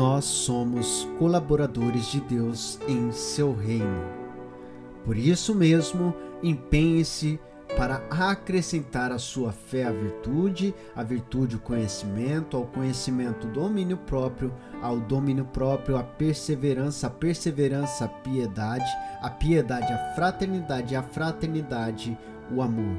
nós somos colaboradores de Deus em seu reino. Por isso mesmo, empenhe-se para acrescentar à sua fé a virtude, a virtude o conhecimento, ao conhecimento o domínio próprio, ao domínio próprio a perseverança, a perseverança a piedade, a piedade a fraternidade, a fraternidade o amor.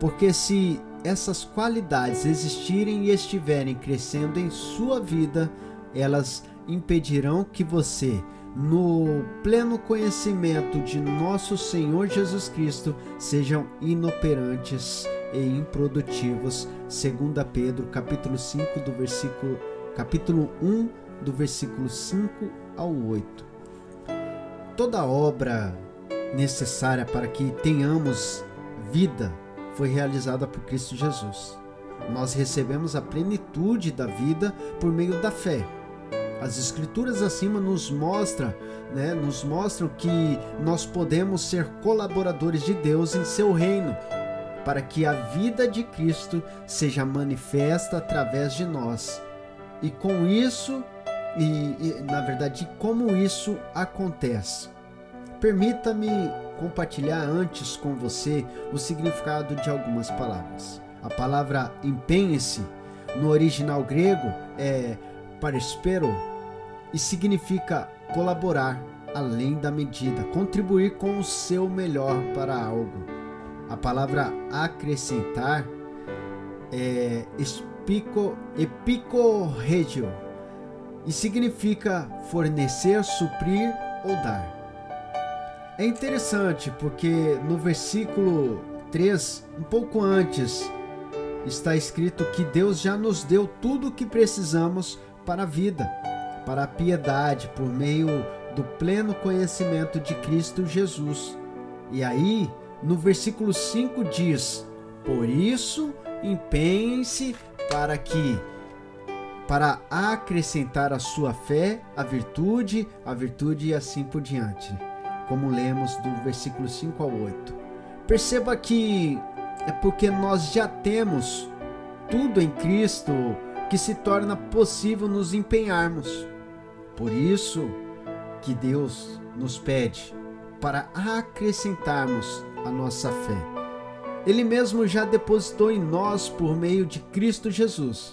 Porque se essas qualidades existirem e estiverem crescendo em sua vida, elas impedirão que você, no pleno conhecimento de nosso Senhor Jesus Cristo, sejam inoperantes e improdutivos, segundo Pedro, capítulo 5 do versículo capítulo 1 do versículo 5 ao 8. Toda obra necessária para que tenhamos vida foi realizada por Cristo Jesus. Nós recebemos a plenitude da vida por meio da fé. As escrituras acima nos mostram, né, nos mostram que nós podemos ser colaboradores de Deus em seu reino, para que a vida de Cristo seja manifesta através de nós. E com isso, e, e na verdade, como isso acontece? Permita-me compartilhar antes com você o significado de algumas palavras. A palavra empenhe-se no original grego é parespero e significa colaborar além da medida, contribuir com o seu melhor para algo. A palavra acrescentar é espico, epicorregio e significa fornecer, suprir ou dar. É interessante porque no versículo 3, um pouco antes, está escrito que Deus já nos deu tudo o que precisamos para a vida, para a piedade, por meio do pleno conhecimento de Cristo Jesus. E aí, no versículo 5 diz: Por isso, empenhem-se para que para acrescentar a sua fé a virtude, a virtude e assim por diante como lemos do versículo 5 ao 8. Perceba que é porque nós já temos tudo em Cristo que se torna possível nos empenharmos. Por isso que Deus nos pede para acrescentarmos a nossa fé. Ele mesmo já depositou em nós por meio de Cristo Jesus.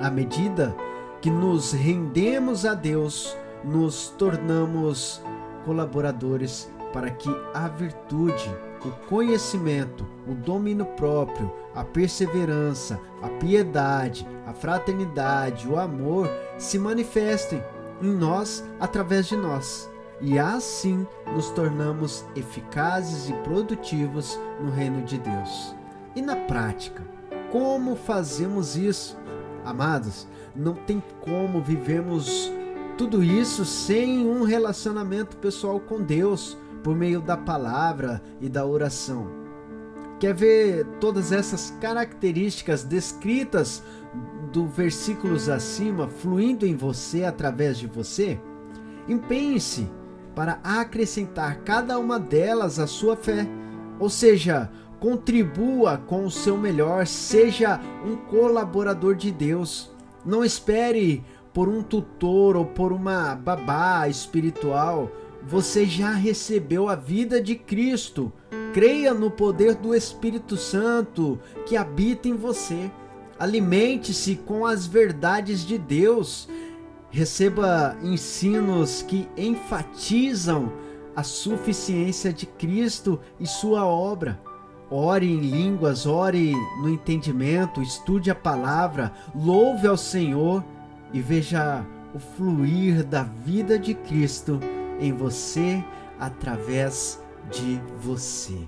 À medida que nos rendemos a Deus, nos tornamos colaboradores para que a virtude, o conhecimento, o domínio próprio, a perseverança, a piedade, a fraternidade, o amor se manifestem em nós através de nós. E assim nos tornamos eficazes e produtivos no reino de Deus. E na prática, como fazemos isso? Amados, não tem como vivemos tudo isso sem um relacionamento pessoal com Deus por meio da palavra e da oração. Quer ver todas essas características descritas do versículos acima fluindo em você através de você? Empenhe-se para acrescentar cada uma delas à sua fé, ou seja, contribua com o seu melhor, seja um colaborador de Deus. Não espere por um tutor ou por uma babá espiritual, você já recebeu a vida de Cristo. Creia no poder do Espírito Santo que habita em você. Alimente-se com as verdades de Deus. Receba ensinos que enfatizam a suficiência de Cristo e sua obra. Ore em línguas, ore no entendimento, estude a palavra, louve ao Senhor e veja o fluir da vida de Cristo em você através de você.